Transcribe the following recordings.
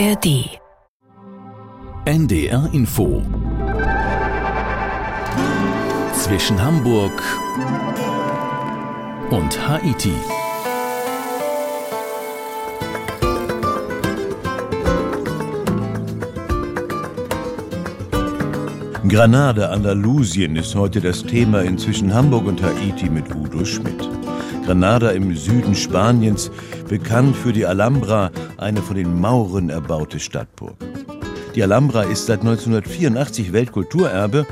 ARD. NDR Info. Zwischen Hamburg und Haiti. Granada, Andalusien ist heute das Thema in zwischen Hamburg und Haiti mit Udo Schmidt. Granada im Süden Spaniens, bekannt für die Alhambra, eine von den Mauren erbaute Stadtburg. Die Alhambra ist seit 1984 Weltkulturerbe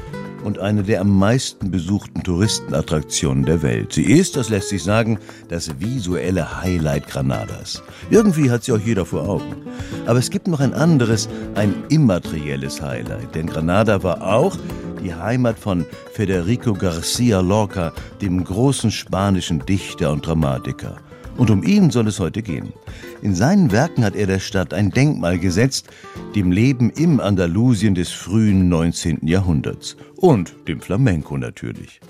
und eine der am meisten besuchten Touristenattraktionen der Welt. Sie ist, das lässt sich sagen, das visuelle Highlight Granadas. Irgendwie hat sie auch jeder vor Augen. Aber es gibt noch ein anderes, ein immaterielles Highlight. Denn Granada war auch die Heimat von Federico Garcia Lorca, dem großen spanischen Dichter und Dramatiker. Und um ihn soll es heute gehen. In seinen Werken hat er der Stadt ein Denkmal gesetzt, dem Leben im Andalusien des frühen 19. Jahrhunderts. Und dem Flamenco natürlich.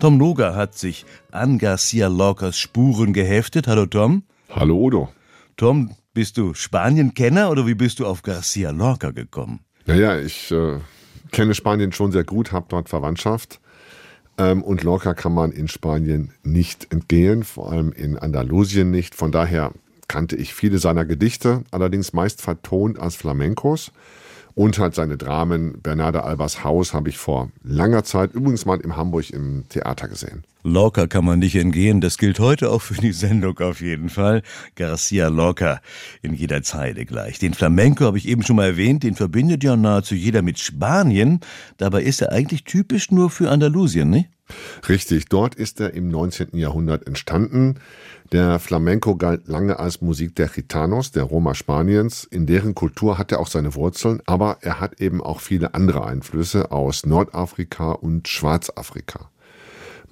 Tom Noga hat sich an Garcia Lorcas Spuren geheftet. Hallo Tom. Hallo Udo. Tom, bist du Spanien-Kenner oder wie bist du auf Garcia Lorca gekommen? Naja, ich äh, kenne Spanien schon sehr gut, habe dort Verwandtschaft. Ähm, und Lorca kann man in Spanien nicht entgehen, vor allem in Andalusien nicht. Von daher kannte ich viele seiner Gedichte, allerdings meist vertont als Flamencos. Und halt seine Dramen. Bernarda Albers Haus habe ich vor langer Zeit übrigens mal in Hamburg im Theater gesehen. Lorca kann man nicht entgehen. Das gilt heute auch für die Sendung auf jeden Fall. Garcia Lorca in jeder Zeile gleich. Den Flamenco habe ich eben schon mal erwähnt. Den verbindet ja nahezu jeder mit Spanien. Dabei ist er eigentlich typisch nur für Andalusien, nicht? Richtig, dort ist er im 19. Jahrhundert entstanden. Der Flamenco galt lange als Musik der Gitanos, der Roma Spaniens. In deren Kultur hat er auch seine Wurzeln, aber er hat eben auch viele andere Einflüsse aus Nordafrika und Schwarzafrika.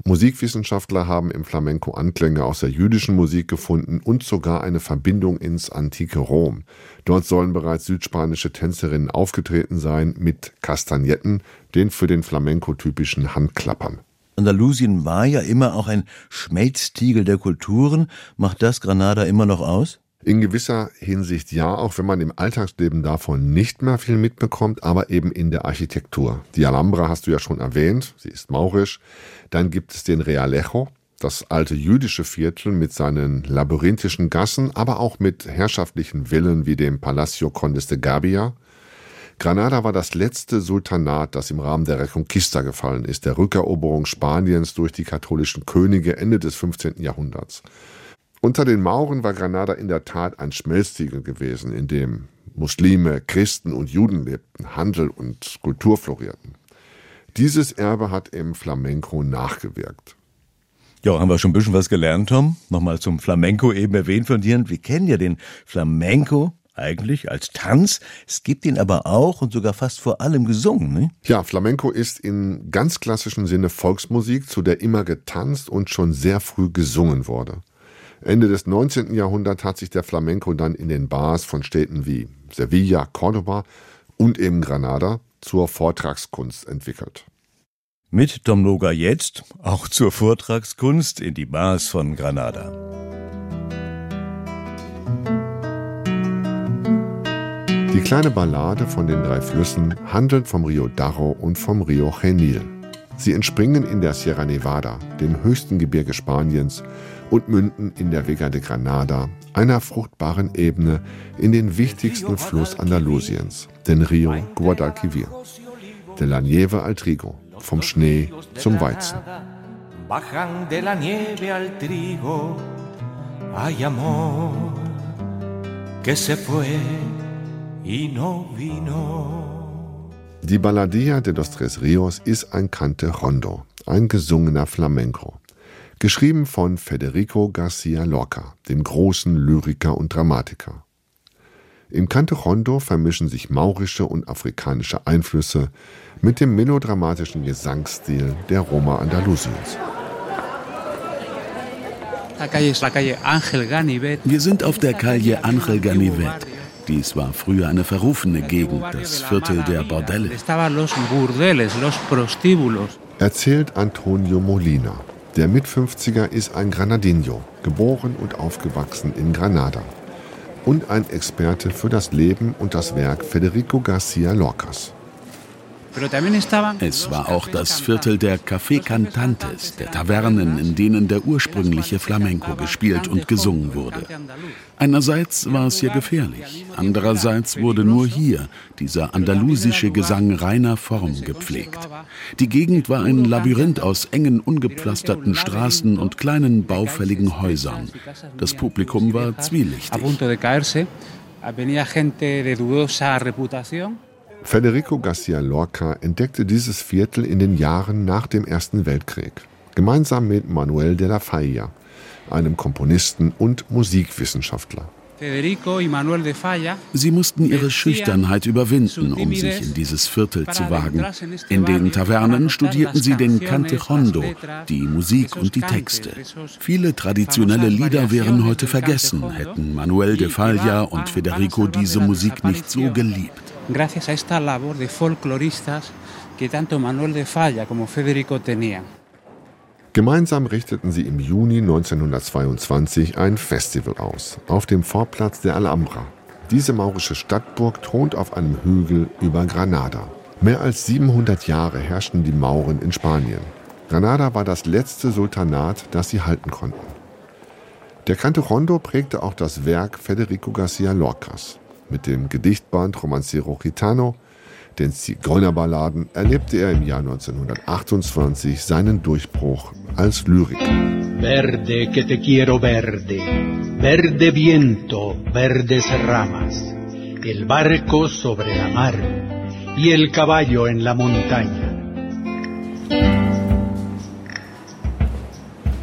Musikwissenschaftler haben im Flamenco Anklänge aus der jüdischen Musik gefunden und sogar eine Verbindung ins antike Rom. Dort sollen bereits südspanische Tänzerinnen aufgetreten sein mit Kastagnetten, den für den Flamenco typischen Handklappern. Andalusien war ja immer auch ein Schmelztiegel der Kulturen. Macht das Granada immer noch aus? In gewisser Hinsicht ja, auch wenn man im Alltagsleben davon nicht mehr viel mitbekommt, aber eben in der Architektur. Die Alhambra hast du ja schon erwähnt, sie ist maurisch. Dann gibt es den Realejo, das alte jüdische Viertel mit seinen labyrinthischen Gassen, aber auch mit herrschaftlichen Villen wie dem Palacio Condes de Gabia. Granada war das letzte Sultanat, das im Rahmen der Reconquista gefallen ist, der Rückeroberung Spaniens durch die katholischen Könige Ende des 15. Jahrhunderts. Unter den Mauren war Granada in der Tat ein Schmelztiegel gewesen, in dem Muslime, Christen und Juden lebten, Handel und Kultur florierten. Dieses Erbe hat im Flamenco nachgewirkt. Ja, haben wir schon ein bisschen was gelernt, Tom? Nochmal zum Flamenco eben erwähnt von dir. Wir kennen ja den Flamenco eigentlich als Tanz. Es gibt ihn aber auch und sogar fast vor allem gesungen. Ne? Ja, Flamenco ist in ganz klassischem Sinne Volksmusik, zu der immer getanzt und schon sehr früh gesungen wurde. Ende des 19. Jahrhunderts hat sich der Flamenco dann in den Bars von Städten wie Sevilla, Cordoba und eben Granada zur Vortragskunst entwickelt. Mit Tom Noga jetzt auch zur Vortragskunst in die Bars von Granada. Die kleine Ballade von den drei Flüssen handelt vom Rio Darro und vom Rio Genil. Sie entspringen in der Sierra Nevada, dem höchsten Gebirge Spaniens, und münden in der Vega de Granada, einer fruchtbaren Ebene, in den wichtigsten Fluss Andalusiens, den Rio Guadalquivir. De la Nieve al Trigo, vom Schnee zum Weizen. Bajan de la nieve al trigo, hay amor que se fue y no vino. Die Balladilla de los Tres Rios ist ein Cante Rondo, ein gesungener Flamenco. Geschrieben von Federico Garcia Lorca, dem großen Lyriker und Dramatiker. Im Cante Rondo vermischen sich maurische und afrikanische Einflüsse mit dem melodramatischen Gesangsstil der Roma Andalusiens. Wir sind auf der Calle Angel Ganivet. Dies war früher eine verrufene Gegend, das Viertel der Bordelle. Erzählt Antonio Molina. Der Mit-50er ist ein Granadino, geboren und aufgewachsen in Granada. und ein Experte für das Leben und das Werk Federico Garcia Lorcas. Es war auch das Viertel der Café Cantantes, der Tavernen, in denen der ursprüngliche Flamenco gespielt und gesungen wurde. Einerseits war es hier gefährlich, andererseits wurde nur hier dieser andalusische Gesang reiner Form gepflegt. Die Gegend war ein Labyrinth aus engen, ungepflasterten Straßen und kleinen, baufälligen Häusern. Das Publikum war zwielichtig. Federico Garcia Lorca entdeckte dieses Viertel in den Jahren nach dem Ersten Weltkrieg, gemeinsam mit Manuel de la Falla, einem Komponisten und Musikwissenschaftler. Sie mussten ihre Schüchternheit überwinden, um sich in dieses Viertel zu wagen. In den Tavernen studierten sie den Cante Hondo, die Musik und die Texte. Viele traditionelle Lieder wären heute vergessen, hätten Manuel de Falla und Federico diese Musik nicht so geliebt gracias a esta labor de folcloristas que tanto Manuel de Falla como Federico tenían. Gemeinsam richteten sie im Juni 1922 ein Festival aus, auf dem Vorplatz der Alhambra. Diese maurische Stadtburg thront auf einem Hügel über Granada. Mehr als 700 Jahre herrschten die Mauren in Spanien. Granada war das letzte Sultanat, das sie halten konnten. Der Cante Rondo prägte auch das Werk Federico Garcia Lorcas. Mit dem Gedichtband Romancero Gitano, den Zigeunerballaden, erlebte er im Jahr 1928 seinen Durchbruch als Lyriker. Verde que te quiero verde, verde viento, verdes ramas, el barco sobre la mar y el caballo en la montaña.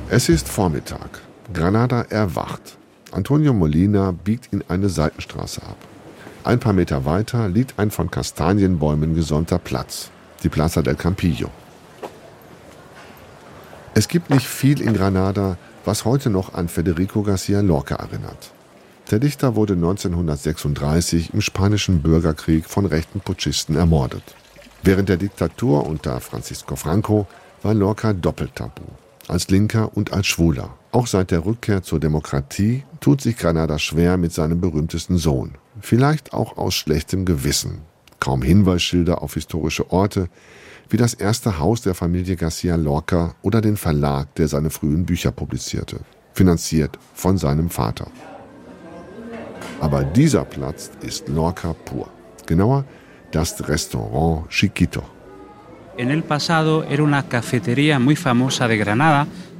Es ist Vormittag. Granada erwacht. Antonio Molina biegt in eine Seitenstraße ab. Ein paar Meter weiter liegt ein von Kastanienbäumen gesäumter Platz, die Plaza del Campillo. Es gibt nicht viel in Granada, was heute noch an Federico Garcia Lorca erinnert. Der Dichter wurde 1936 im spanischen Bürgerkrieg von rechten Putschisten ermordet. Während der Diktatur unter Francisco Franco war Lorca doppelt tabu, als Linker und als Schwuler. Auch seit der Rückkehr zur Demokratie tut sich Granada schwer mit seinem berühmtesten Sohn, vielleicht auch aus schlechtem Gewissen. Kaum Hinweisschilder auf historische Orte, wie das erste Haus der Familie Garcia Lorca oder den Verlag, der seine frühen Bücher publizierte, finanziert von seinem Vater. Aber dieser Platz ist Lorca pur. Genauer, das Restaurant Chiquito.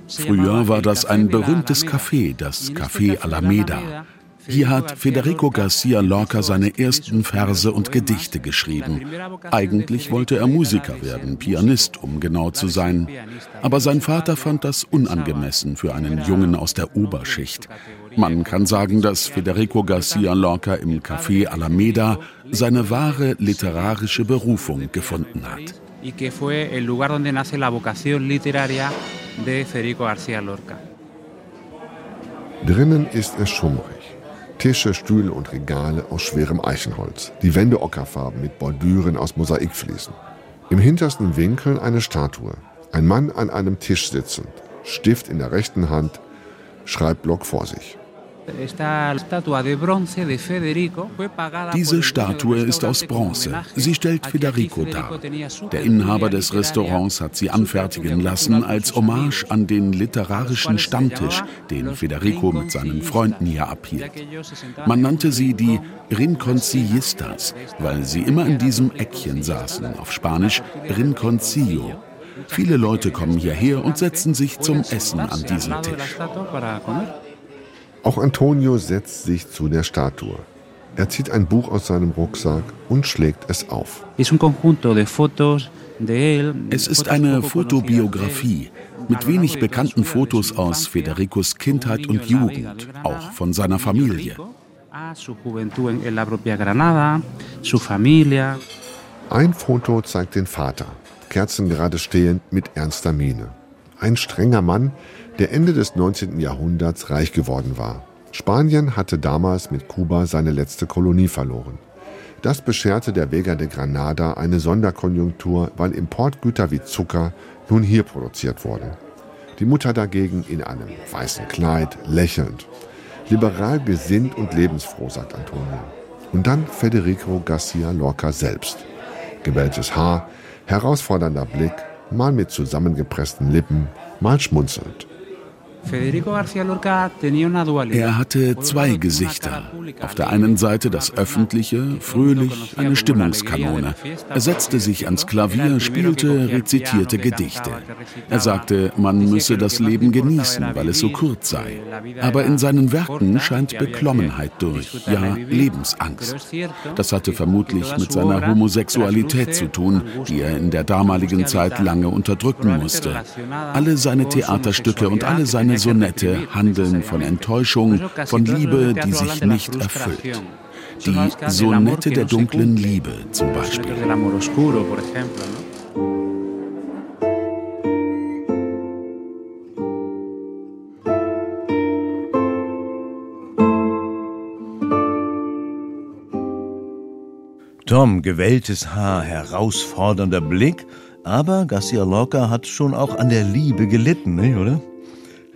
Früher war das ein berühmtes Café, das Café Alameda. Hier hat Federico Garcia Lorca seine ersten Verse und Gedichte geschrieben. Eigentlich wollte er Musiker werden, Pianist, um genau zu sein. Aber sein Vater fand das unangemessen für einen Jungen aus der Oberschicht. Man kann sagen, dass Federico Garcia Lorca im Café Alameda seine wahre literarische Berufung gefunden hat. y que fue el lugar donde nace la vocación literaria de Federico García Lorca. Drinnen ist es schummrig. Tische, Stühle und Regale aus schwerem Eichenholz. Die Wände ockerfarben mit Bordüren aus Mosaikfliesen. Im hintersten Winkel eine Statue. Ein Mann an einem Tisch sitzend, Stift in der rechten Hand, Schreibblock vor sich. Diese Statue ist aus Bronze. Sie stellt Federico dar. Der Inhaber des Restaurants hat sie anfertigen lassen als Hommage an den literarischen Stammtisch, den Federico mit seinen Freunden hier abhielt. Man nannte sie die Rinconcillistas, weil sie immer in diesem Eckchen saßen, auf Spanisch Rinconcillo. Viele Leute kommen hierher und setzen sich zum Essen an diesen Tisch. Auch Antonio setzt sich zu der Statue. Er zieht ein Buch aus seinem Rucksack und schlägt es auf. Es ist eine Fotobiografie mit wenig bekannten Fotos aus Federicos Kindheit und Jugend, auch von seiner Familie. Ein Foto zeigt den Vater, kerzengerade stehend mit ernster Miene. Ein strenger Mann, der Ende des 19. Jahrhunderts reich geworden war. Spanien hatte damals mit Kuba seine letzte Kolonie verloren. Das bescherte der Vega de Granada eine Sonderkonjunktur, weil Importgüter wie Zucker nun hier produziert wurden. Die Mutter dagegen in einem weißen Kleid, lächelnd. Liberal gesinnt und lebensfroh, sagt Antonio. Und dann Federico Garcia Lorca selbst. Gewelltes Haar, herausfordernder Blick, mal mit zusammengepressten Lippen, mal schmunzelnd. Er hatte zwei Gesichter. Auf der einen Seite das öffentliche, fröhlich, eine Stimmungskanone. Er setzte sich ans Klavier, spielte, rezitierte Gedichte. Er sagte, man müsse das Leben genießen, weil es so kurz sei. Aber in seinen Werken scheint Beklommenheit durch, ja Lebensangst. Das hatte vermutlich mit seiner Homosexualität zu tun, die er in der damaligen Zeit lange unterdrücken musste. Alle seine Theaterstücke und alle seine seine Sonette handeln von Enttäuschung, von Liebe, die sich nicht erfüllt. Die Sonette der dunklen Liebe zum Beispiel. Tom, gewelltes Haar, herausfordernder Blick, aber Garcia Lorca hat schon auch an der Liebe gelitten, nicht, oder?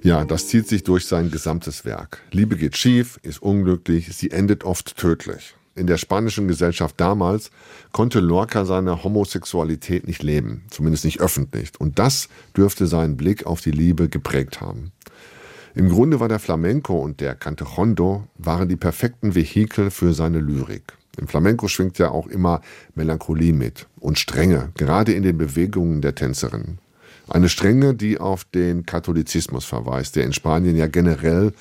Ja, das zieht sich durch sein gesamtes Werk. Liebe geht schief, ist unglücklich, sie endet oft tödlich. In der spanischen Gesellschaft damals konnte Lorca seine Homosexualität nicht leben, zumindest nicht öffentlich. Und das dürfte seinen Blick auf die Liebe geprägt haben. Im Grunde war der Flamenco und der Cantejondo waren die perfekten Vehikel für seine Lyrik. Im Flamenco schwingt ja auch immer Melancholie mit und Strenge, gerade in den Bewegungen der Tänzerinnen. Eine Strenge, die auf den Katholizismus verweist, der in Spanien ja generell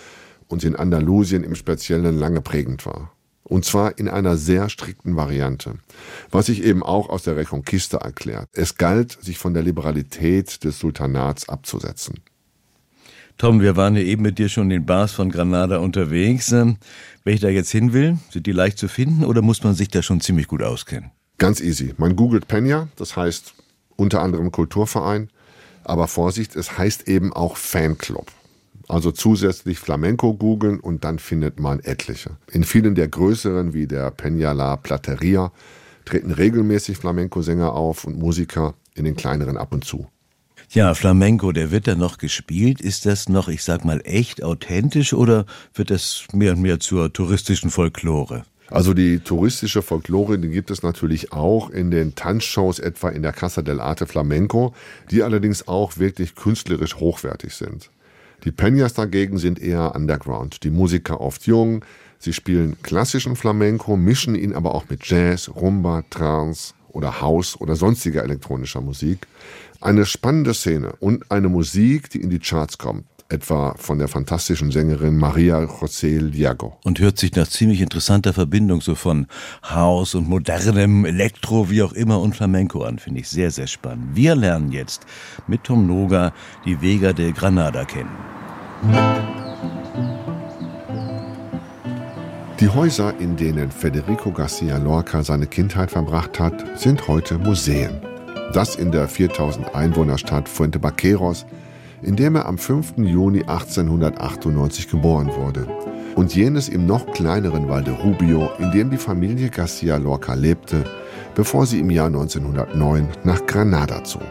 und in Andalusien im Speziellen lange prägend war. Und zwar in einer sehr strikten Variante. Was sich eben auch aus der Reconquista erklärt. Es galt, sich von der Liberalität des Sultanats abzusetzen. Tom, wir waren ja eben mit dir schon in den Bars von Granada unterwegs. Ähm, wenn ich da jetzt hin will, sind die leicht zu finden oder muss man sich da schon ziemlich gut auskennen? Ganz easy. Man googelt Peña, das heißt unter anderem Kulturverein, aber Vorsicht, es heißt eben auch Fanclub. Also zusätzlich Flamenco googeln und dann findet man etliche. In vielen der größeren wie der Peña La Plateria treten regelmäßig Flamenco-Sänger auf und Musiker in den kleineren ab und zu. Ja, Flamenco, der wird da noch gespielt. Ist das noch, ich sag mal, echt authentisch oder wird das mehr und mehr zur touristischen Folklore? Also die touristische Folklore, die gibt es natürlich auch in den Tanzshows, etwa in der Casa del Arte Flamenco, die allerdings auch wirklich künstlerisch hochwertig sind. Die Peñas dagegen sind eher underground, die Musiker oft jung, sie spielen klassischen Flamenco, mischen ihn aber auch mit Jazz, Rumba, Trance oder House oder sonstiger elektronischer Musik. Eine spannende Szene und eine Musik, die in die Charts kommt etwa von der fantastischen Sängerin Maria José Liago. Und hört sich nach ziemlich interessanter Verbindung so von Haus und modernem Elektro, wie auch immer, und Flamenco an. Finde ich sehr, sehr spannend. Wir lernen jetzt mit Tom Noga die Vega de Granada kennen. Die Häuser, in denen Federico Garcia Lorca seine Kindheit verbracht hat, sind heute Museen. Das in der 4000 Einwohnerstadt Fuente Baqueros in dem er am 5. Juni 1898 geboren wurde. Und jenes im noch kleineren Valderubio, in dem die Familie Garcia Lorca lebte, bevor sie im Jahr 1909 nach Granada zog.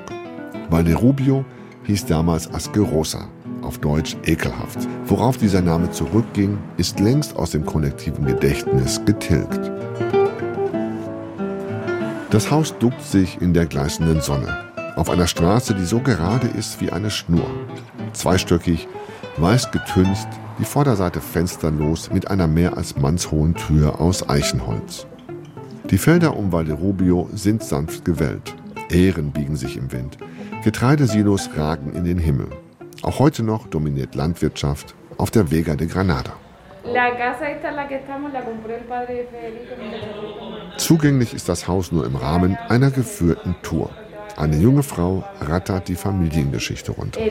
Valderubio hieß damals Asquerosa, auf Deutsch ekelhaft. Worauf dieser Name zurückging, ist längst aus dem kollektiven Gedächtnis getilgt. Das Haus duckt sich in der gleißenden Sonne auf einer Straße, die so gerade ist wie eine Schnur. Zweistöckig, weiß getüncht, die Vorderseite fensterlos mit einer mehr als mannshohen Tür aus Eichenholz. Die Felder um Valderubio sind sanft gewellt. Ähren biegen sich im Wind. Getreidesilos ragen in den Himmel. Auch heute noch dominiert Landwirtschaft auf der Vega de Granada. Zugänglich ist das Haus nur im Rahmen einer geführten Tour. Eine junge Frau rattert die Familiengeschichte runter.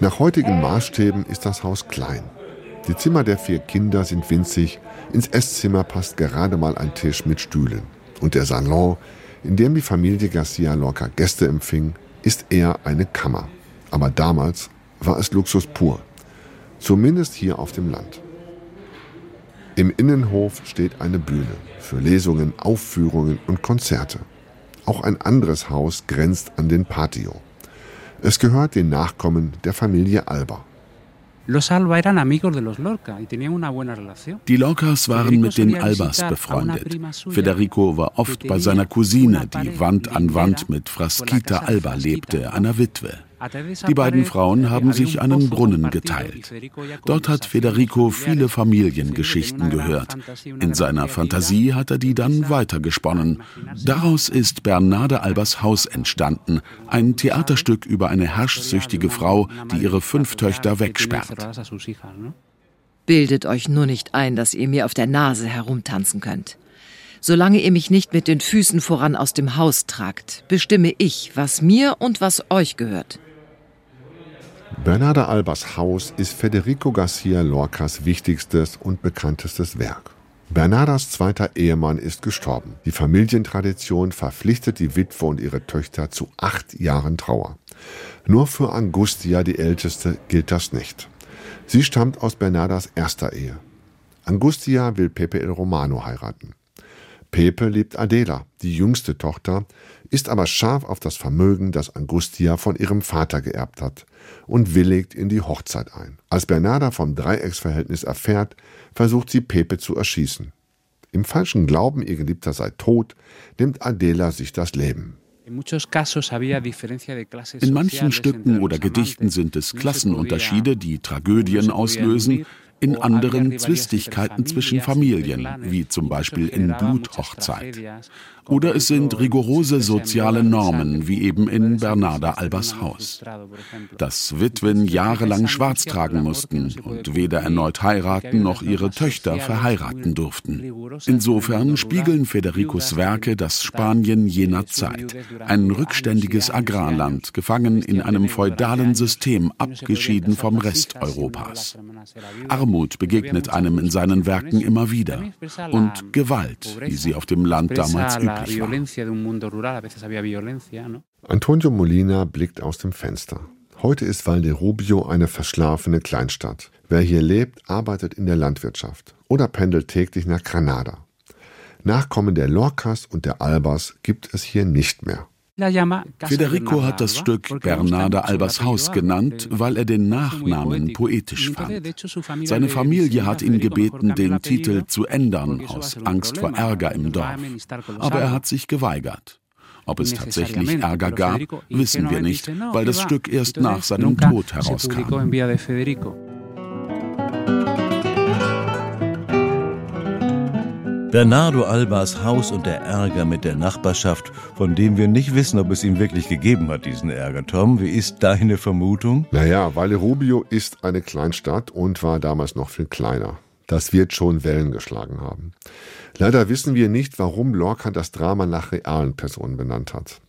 Nach heutigen eh. Maßstäben ist das Haus klein. Die Zimmer der vier Kinder sind winzig, ins Esszimmer passt gerade mal ein Tisch mit Stühlen. Und der Salon, in dem die Familie Garcia Lorca Gäste empfing, ist eher eine Kammer. Aber damals war es Luxus pur. Zumindest hier auf dem Land. Im Innenhof steht eine Bühne für Lesungen, Aufführungen und Konzerte. Auch ein anderes Haus grenzt an den Patio. Es gehört den Nachkommen der Familie Alba. Die Lorcas waren mit den Albas befreundet. Federico war oft bei seiner Cousine, die Wand an Wand mit Frasquita Alba lebte, einer Witwe. Die beiden Frauen haben sich einen Brunnen geteilt. Dort hat Federico viele Familiengeschichten gehört. In seiner Fantasie hat er die dann weitergesponnen. Daraus ist Bernarde Albers Haus entstanden, ein Theaterstück über eine herrschsüchtige Frau, die ihre fünf Töchter wegsperrt. Bildet euch nur nicht ein, dass ihr mir auf der Nase herumtanzen könnt. Solange ihr mich nicht mit den Füßen voran aus dem Haus tragt, bestimme ich, was mir und was euch gehört. Bernarda Albas Haus ist Federico Garcia Lorcas wichtigstes und bekanntestes Werk. Bernardas zweiter Ehemann ist gestorben. Die Familientradition verpflichtet die Witwe und ihre Töchter zu acht Jahren Trauer. Nur für Angustia, die älteste, gilt das nicht. Sie stammt aus Bernardas erster Ehe. Angustia will Pepe el Romano heiraten. Pepe liebt Adela, die jüngste Tochter, ist aber scharf auf das Vermögen, das Angustia von ihrem Vater geerbt hat und willigt in die Hochzeit ein. Als Bernarda vom Dreiecksverhältnis erfährt, versucht sie Pepe zu erschießen. Im falschen Glauben, ihr Geliebter sei tot, nimmt Adela sich das Leben. In manchen Stücken oder Gedichten sind es Klassenunterschiede, die Tragödien auslösen, in anderen Zwistigkeiten zwischen Familien, wie zum Beispiel in Bluthochzeit. Oder es sind rigorose soziale Normen, wie eben in Bernarda Albers Haus. Dass Witwen jahrelang schwarz tragen mussten und weder erneut heiraten noch ihre Töchter verheiraten durften. Insofern spiegeln Federicos Werke das Spanien jener Zeit. Ein rückständiges Agrarland, gefangen in einem feudalen System, abgeschieden vom Rest Europas. Armut begegnet einem in seinen Werken immer wieder. Und Gewalt, wie sie auf dem Land damals üblich Antonio Molina blickt aus dem Fenster. Heute ist Valderubio eine verschlafene Kleinstadt. Wer hier lebt, arbeitet in der Landwirtschaft oder pendelt täglich nach Granada. Nachkommen der Lorcas und der Albas gibt es hier nicht mehr. Federico hat das Stück Bernarda Albers Haus genannt, weil er den Nachnamen poetisch fand. Seine Familie hat ihn gebeten, den Titel zu ändern, aus Angst vor Ärger im Dorf. Aber er hat sich geweigert. Ob es tatsächlich Ärger gab, wissen wir nicht, weil das Stück erst nach seinem Tod herauskam. Bernardo Albas Haus und der Ärger mit der Nachbarschaft, von dem wir nicht wissen, ob es ihn wirklich gegeben hat, diesen Ärger. Tom, wie ist deine Vermutung? Naja, Valle Rubio ist eine Kleinstadt und war damals noch viel kleiner. Das wird schon Wellen geschlagen haben. Leider wissen wir nicht, warum Lorca das Drama nach realen Personen benannt hat.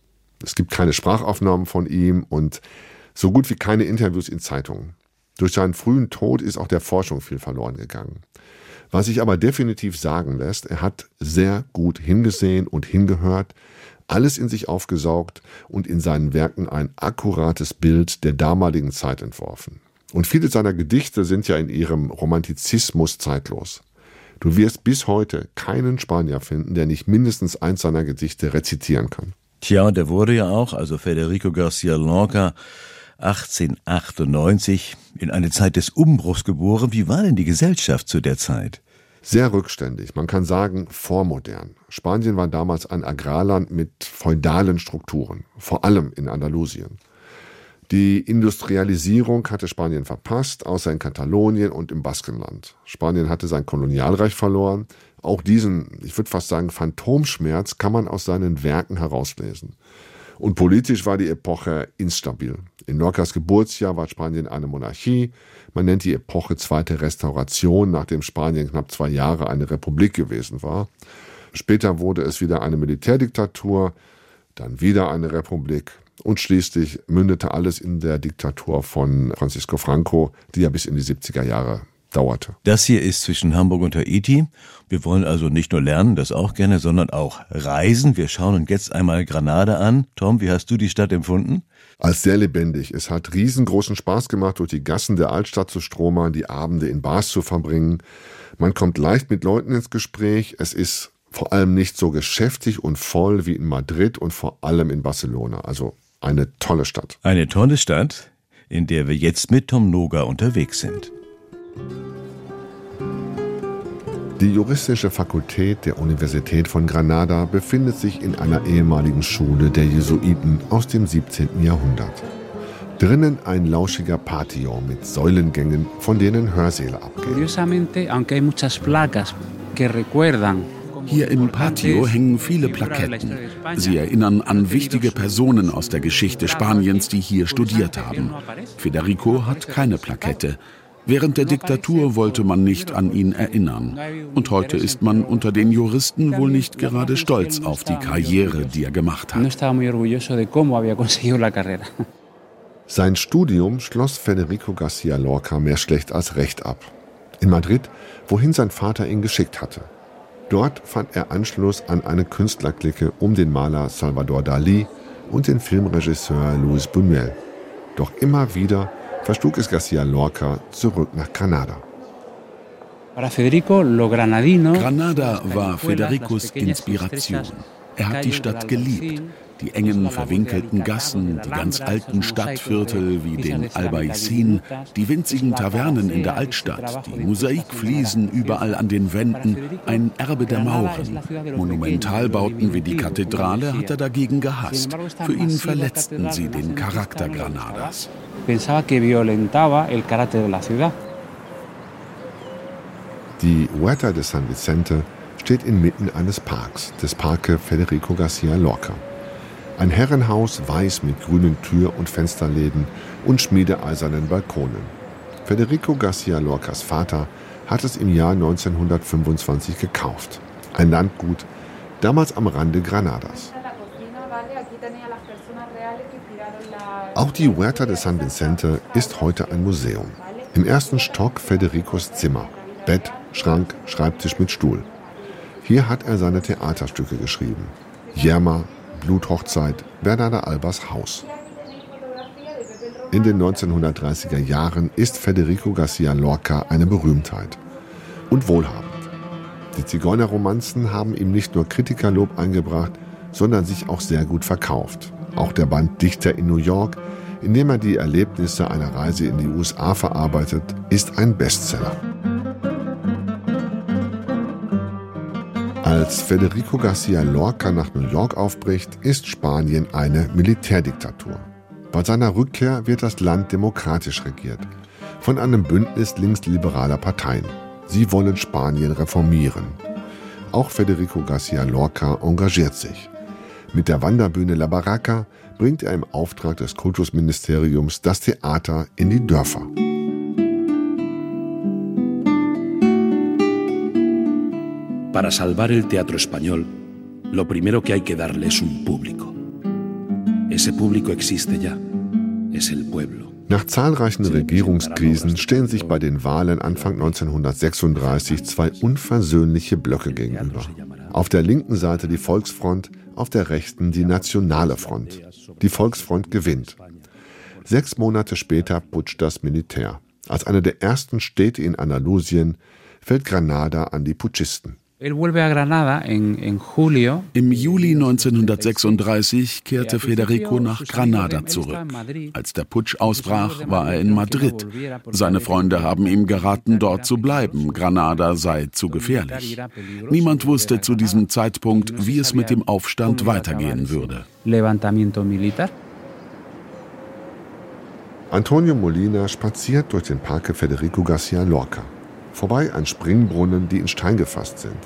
Es gibt keine Sprachaufnahmen von ihm und so gut wie keine Interviews in Zeitungen. Durch seinen frühen Tod ist auch der Forschung viel verloren gegangen. Was sich aber definitiv sagen lässt, er hat sehr gut hingesehen und hingehört, alles in sich aufgesaugt und in seinen Werken ein akkurates Bild der damaligen Zeit entworfen. Und viele seiner Gedichte sind ja in ihrem Romantizismus zeitlos. Du wirst bis heute keinen Spanier finden, der nicht mindestens eins seiner Gedichte rezitieren kann. Tja, der wurde ja auch, also Federico Garcia Lorca, 1898 in eine Zeit des Umbruchs geboren. Wie war denn die Gesellschaft zu der Zeit? Sehr rückständig, man kann sagen vormodern. Spanien war damals ein Agrarland mit feudalen Strukturen, vor allem in Andalusien. Die Industrialisierung hatte Spanien verpasst, außer in Katalonien und im Baskenland. Spanien hatte sein Kolonialreich verloren. Auch diesen, ich würde fast sagen, Phantomschmerz kann man aus seinen Werken herauslesen. Und politisch war die Epoche instabil. In Lorcas Geburtsjahr war Spanien eine Monarchie. Man nennt die Epoche Zweite Restauration, nachdem Spanien knapp zwei Jahre eine Republik gewesen war. Später wurde es wieder eine Militärdiktatur, dann wieder eine Republik und schließlich mündete alles in der Diktatur von Francisco Franco, die ja bis in die 70er Jahre dauerte. Das hier ist zwischen Hamburg und Haiti. Wir wollen also nicht nur lernen, das auch gerne, sondern auch reisen. Wir schauen uns jetzt einmal Granada an. Tom, wie hast du die Stadt empfunden? Als sehr lebendig. Es hat riesengroßen Spaß gemacht, durch die Gassen der Altstadt zu stromern, die Abende in Bars zu verbringen. Man kommt leicht mit Leuten ins Gespräch. Es ist vor allem nicht so geschäftig und voll wie in Madrid und vor allem in Barcelona. Also eine tolle Stadt. Eine tolle Stadt, in der wir jetzt mit Tom Noga unterwegs sind. Die juristische Fakultät der Universität von Granada befindet sich in einer ehemaligen Schule der Jesuiten aus dem 17. Jahrhundert. Drinnen ein lauschiger Patio mit Säulengängen, von denen Hörsäle abgehen. Hier im Patio hängen viele Plaketten. Sie erinnern an wichtige Personen aus der Geschichte Spaniens, die hier studiert haben. Federico hat keine Plakette. Während der Diktatur wollte man nicht an ihn erinnern. Und heute ist man unter den Juristen wohl nicht gerade stolz auf die Karriere, die er gemacht hat. Sein Studium schloss Federico Garcia Lorca mehr schlecht als recht ab. In Madrid, wohin sein Vater ihn geschickt hatte. Dort fand er Anschluss an eine Künstlerklicke um den Maler Salvador Dali und den Filmregisseur Luis Buñuel. Doch immer wieder verschlug es Garcia Lorca zurück nach Granada. Granada war Federicos Inspiration. Er hat die Stadt geliebt die engen, verwinkelten Gassen, die ganz alten Stadtviertel wie den Albaicin, die winzigen Tavernen in der Altstadt, die Mosaikfliesen überall an den Wänden, ein Erbe der Mauren. Monumentalbauten wie die Kathedrale hat er dagegen gehasst. Für ihn verletzten sie den Charakter Granadas. Die Huerta de San Vicente steht inmitten eines Parks, des Parque Federico Garcia Lorca. Ein Herrenhaus weiß mit grünen Tür- und Fensterläden und schmiedeeisernen Balkonen. Federico Garcia Lorcas Vater hat es im Jahr 1925 gekauft. Ein Landgut, damals am Rande Granadas. Auch die Huerta de San Vicente ist heute ein Museum. Im ersten Stock Federicos Zimmer. Bett, Schrank, Schreibtisch mit Stuhl. Hier hat er seine Theaterstücke geschrieben. Yerma, Bluthochzeit Bernarda Albers Haus. In den 1930er Jahren ist Federico Garcia Lorca eine Berühmtheit und wohlhabend. Die Zigeunerromanzen haben ihm nicht nur Kritikerlob eingebracht, sondern sich auch sehr gut verkauft. Auch der Band Dichter in New York, in dem er die Erlebnisse einer Reise in die USA verarbeitet, ist ein Bestseller. Als Federico Garcia Lorca nach New York aufbricht, ist Spanien eine Militärdiktatur. Bei seiner Rückkehr wird das Land demokratisch regiert, von einem Bündnis linksliberaler Parteien. Sie wollen Spanien reformieren. Auch Federico Garcia Lorca engagiert sich. Mit der Wanderbühne La Barraca bringt er im Auftrag des Kultusministeriums das Theater in die Dörfer. Para salvar el teatro español, lo primero que hay que darle es un público. Ese público existe ya, es el pueblo. Nach zahlreichen Regierungskrisen stehen sich bei den Wahlen Anfang 1936 zwei unversöhnliche Blöcke gegenüber. Auf der linken Seite die Volksfront, auf der rechten die Nationale Front. Die Volksfront gewinnt. Sechs Monate später putscht das Militär. Als eine der ersten Städte in Andalusien fällt Granada an die Putschisten. Im Juli 1936 kehrte Federico nach Granada zurück. Als der Putsch ausbrach, war er in Madrid. Seine Freunde haben ihm geraten, dort zu bleiben. Granada sei zu gefährlich. Niemand wusste zu diesem Zeitpunkt, wie es mit dem Aufstand weitergehen würde. Antonio Molina spaziert durch den Parque Federico Garcia Lorca vorbei an Springbrunnen, die in Stein gefasst sind,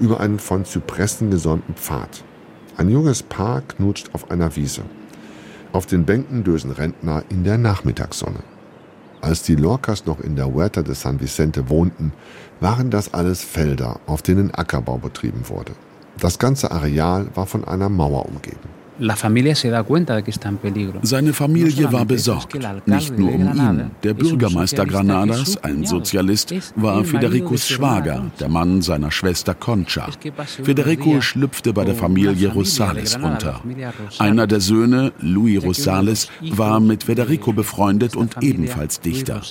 über einen von Zypressen gesäumten Pfad. Ein junges Paar knutscht auf einer Wiese. Auf den Bänken dösen Rentner in der Nachmittagssonne. Als die Lorcas noch in der Huerta de San Vicente wohnten, waren das alles Felder, auf denen Ackerbau betrieben wurde. Das ganze Areal war von einer Mauer umgeben. Seine Familie war besorgt, nicht nur um ihn. Der Bürgermeister Granadas, ein Sozialist, war Federicos Schwager, der Mann seiner Schwester Concha. Federico schlüpfte bei der Familie Rosales unter. Einer der Söhne, Luis Rosales, war mit Federico befreundet und ebenfalls Dichter.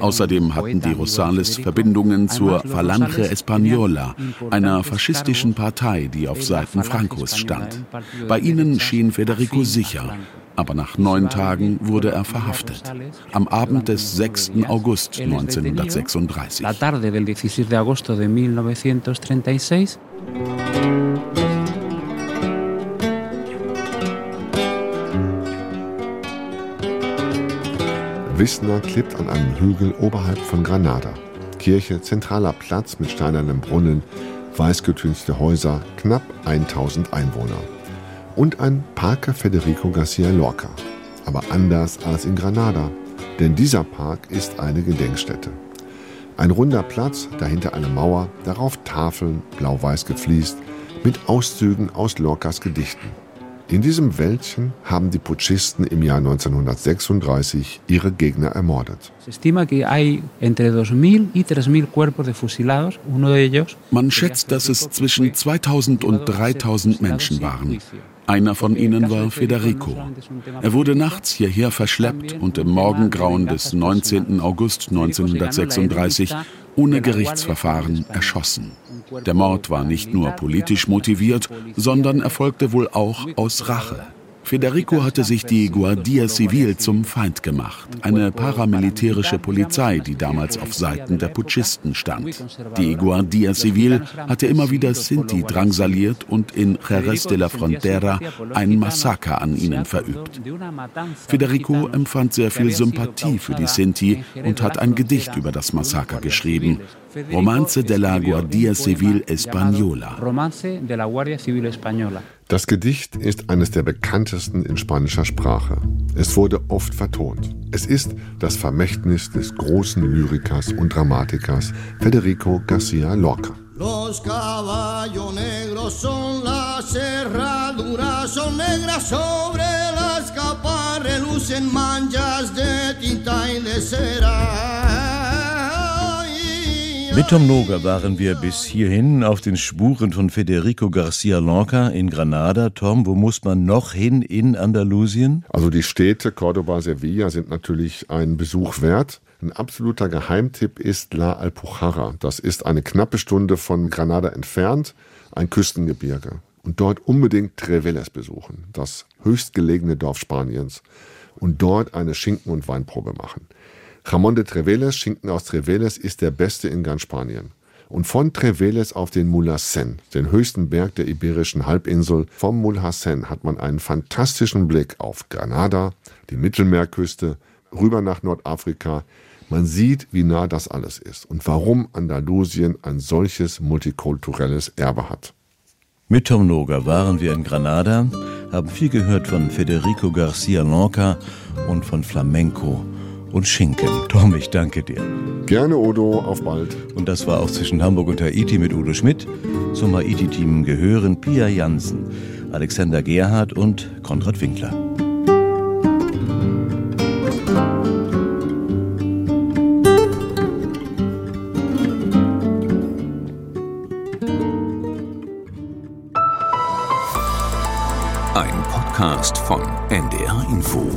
Außerdem hatten die Rosales Verbindungen zur Falange Española, einer faschistischen Partei, die auf Seiten Francos stand. Bei ihnen schien Federico sicher. aber nach neun Tagen wurde er verhaftet. Am Abend des 6. August 1936. Wissner klebt an einem Hügel oberhalb von Granada. Kirche, zentraler Platz mit steinernem Brunnen, weißgetünchte Häuser, knapp 1000 Einwohner. Und ein Parque Federico Garcia Lorca. Aber anders als in Granada, denn dieser Park ist eine Gedenkstätte. Ein runder Platz, dahinter eine Mauer, darauf Tafeln, blau-weiß gefliest, mit Auszügen aus Lorcas Gedichten. In diesem Wäldchen haben die Putschisten im Jahr 1936 ihre Gegner ermordet. Man schätzt, dass es zwischen 2000 und 3000 Menschen waren. Einer von ihnen war Federico. Er wurde nachts hierher verschleppt und im Morgengrauen des 19. August 1936 ohne Gerichtsverfahren erschossen. Der Mord war nicht nur politisch motiviert, sondern erfolgte wohl auch aus Rache. Federico hatte sich die Guardia Civil zum Feind gemacht, eine paramilitärische Polizei, die damals auf Seiten der Putschisten stand. Die Guardia Civil hatte immer wieder Sinti drangsaliert und in Jerez de la Frontera ein Massaker an ihnen verübt. Federico empfand sehr viel Sympathie für die Sinti und hat ein Gedicht über das Massaker geschrieben. Romance de la Guardia Civil Española. Das Gedicht ist eines der bekanntesten in spanischer Sprache. Es wurde oft vertont. Es ist das Vermächtnis des großen Lyrikers und Dramatikers Federico Garcia Lorca. Los caballos negros son las cerraduras, son negras sobre las capas, relucen manchas de tinta y de cera. Mit Tom Noger waren wir bis hierhin auf den Spuren von Federico Garcia Lorca in Granada. Tom, wo muss man noch hin in Andalusien? Also die Städte Cordoba, Sevilla sind natürlich ein Besuch wert. Ein absoluter Geheimtipp ist La Alpujarra. Das ist eine knappe Stunde von Granada entfernt, ein Küstengebirge. Und dort unbedingt Treveles besuchen, das höchstgelegene Dorf Spaniens. Und dort eine Schinken- und Weinprobe machen. Ramon de Treveles, Schinken aus Treveles, ist der beste in ganz Spanien. Und von Treveles auf den Mulhacén, den höchsten Berg der iberischen Halbinsel, vom Mulhacén hat man einen fantastischen Blick auf Granada, die Mittelmeerküste, rüber nach Nordafrika. Man sieht, wie nah das alles ist und warum Andalusien ein solches multikulturelles Erbe hat. Mit Tom Noga waren wir in Granada, haben viel gehört von Federico Garcia Lorca und von Flamenco und Schinken. Tom, ich danke dir. Gerne, Udo, auf bald. Und das war auch zwischen Hamburg und Haiti mit Udo Schmidt. Zum Haiti-Team gehören Pia Jansen, Alexander Gerhardt und Konrad Winkler. Ein Podcast von NDR Info.